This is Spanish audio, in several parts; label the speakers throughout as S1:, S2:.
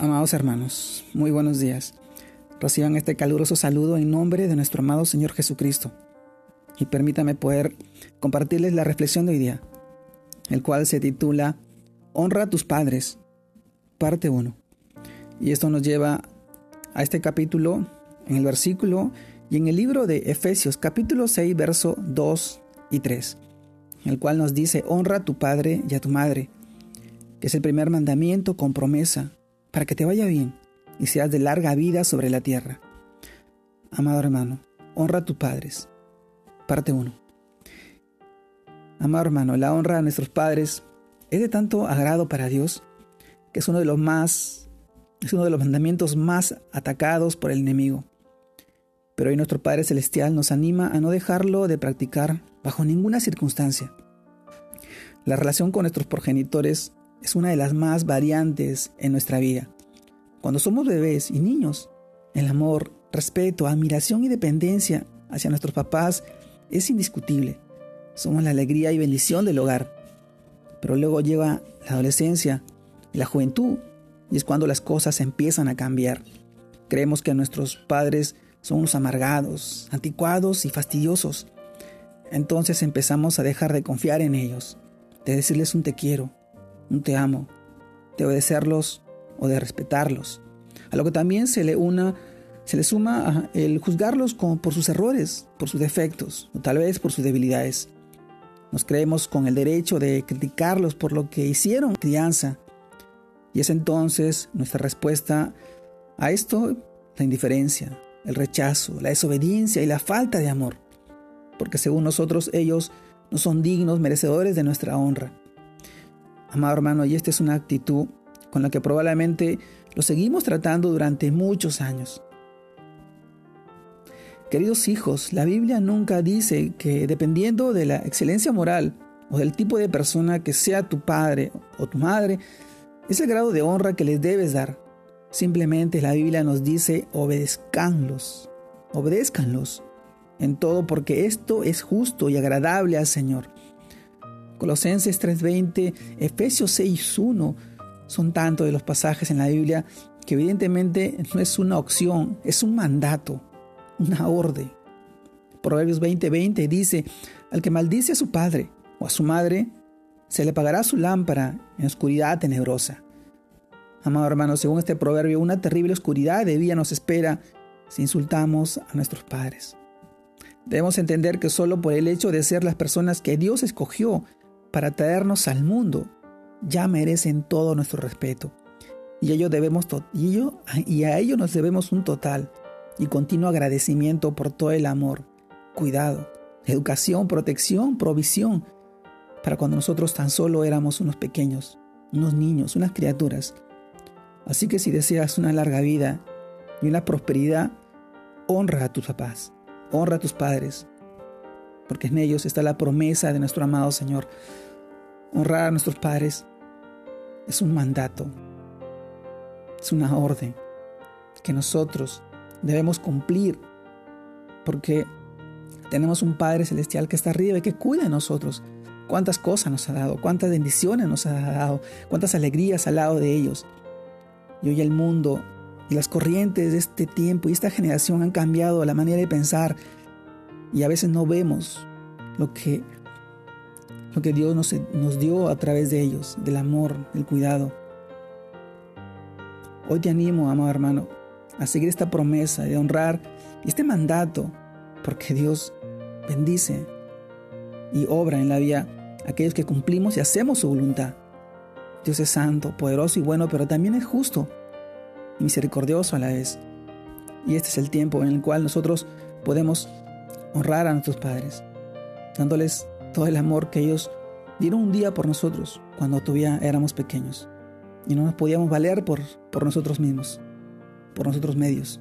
S1: Amados hermanos, muy buenos días. Reciban este caluroso saludo en nombre de nuestro amado Señor Jesucristo. Y permítame poder compartirles la reflexión de hoy día, el cual se titula Honra a tus padres, parte 1. Y esto nos lleva a este capítulo, en el versículo y en el libro de Efesios, capítulo 6, verso 2 y 3, el cual nos dice, honra a tu padre y a tu madre, que es el primer mandamiento con promesa para que te vaya bien y seas de larga vida sobre la tierra. Amado hermano, honra a tus padres. Parte 1. Amado hermano, la honra a nuestros padres es de tanto agrado para Dios que es uno de los más es uno de los mandamientos más atacados por el enemigo. Pero hoy nuestro Padre Celestial nos anima a no dejarlo de practicar bajo ninguna circunstancia. La relación con nuestros progenitores es una de las más variantes en nuestra vida. Cuando somos bebés y niños, el amor, respeto, admiración y dependencia hacia nuestros papás es indiscutible. Somos la alegría y bendición del hogar. Pero luego llega la adolescencia y la juventud y es cuando las cosas empiezan a cambiar. Creemos que nuestros padres son unos amargados, anticuados y fastidiosos. Entonces empezamos a dejar de confiar en ellos, de decirles un te quiero, un te amo, de obedecerlos o de respetarlos. A lo que también se le una se le suma el juzgarlos por sus errores, por sus defectos o tal vez por sus debilidades. Nos creemos con el derecho de criticarlos por lo que hicieron crianza. Y es entonces nuestra respuesta a esto la indiferencia, el rechazo, la desobediencia y la falta de amor. Porque según nosotros ellos no son dignos, merecedores de nuestra honra. Amado hermano, y esta es una actitud con la que probablemente lo seguimos tratando durante muchos años. Queridos hijos, la Biblia nunca dice que dependiendo de la excelencia moral o del tipo de persona que sea tu padre o tu madre, es el grado de honra que les debes dar. Simplemente la Biblia nos dice obedezcanlos, obedezcanlos en todo porque esto es justo y agradable al Señor. Colosenses 3:20, Efesios 6:1 son tantos de los pasajes en la Biblia que evidentemente no es una opción, es un mandato, una orden. Proverbios 20:20 dice, al que maldice a su padre o a su madre, se le pagará su lámpara en oscuridad tenebrosa. Amado hermano, según este proverbio, una terrible oscuridad de día nos espera si insultamos a nuestros padres. Debemos entender que solo por el hecho de ser las personas que Dios escogió para traernos al mundo, ya merecen todo nuestro respeto. Y, ello debemos y, y a ello nos debemos un total y continuo agradecimiento por todo el amor, cuidado, educación, protección, provisión, para cuando nosotros tan solo éramos unos pequeños, unos niños, unas criaturas. Así que si deseas una larga vida y una prosperidad, honra a tus papás, honra a tus padres, porque en ellos está la promesa de nuestro amado Señor. Honrar a nuestros padres es un mandato, es una orden que nosotros debemos cumplir, porque tenemos un Padre Celestial que está arriba y que cuida de nosotros. Cuántas cosas nos ha dado, cuántas bendiciones nos ha dado, cuántas alegrías al lado de ellos. Y hoy el mundo y las corrientes de este tiempo y esta generación han cambiado la manera de pensar, y a veces no vemos lo que, lo que Dios nos, nos dio a través de ellos, del amor, del cuidado. Hoy te animo, amado hermano, a seguir esta promesa de honrar este mandato, porque Dios bendice y obra en la vida aquellos que cumplimos y hacemos su voluntad. Dios es santo, poderoso y bueno, pero también es justo y misericordioso a la vez. Y este es el tiempo en el cual nosotros podemos honrar a nuestros padres, dándoles todo el amor que ellos dieron un día por nosotros cuando todavía éramos pequeños y no nos podíamos valer por, por nosotros mismos, por nosotros medios.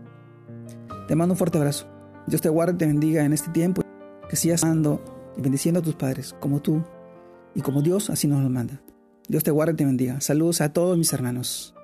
S1: Te mando un fuerte abrazo. Dios te guarde y te bendiga en este tiempo, que sigas amando y bendiciendo a tus padres, como tú y como Dios así nos lo manda. Dios te guarde y te bendiga. Saludos a todos mis hermanos.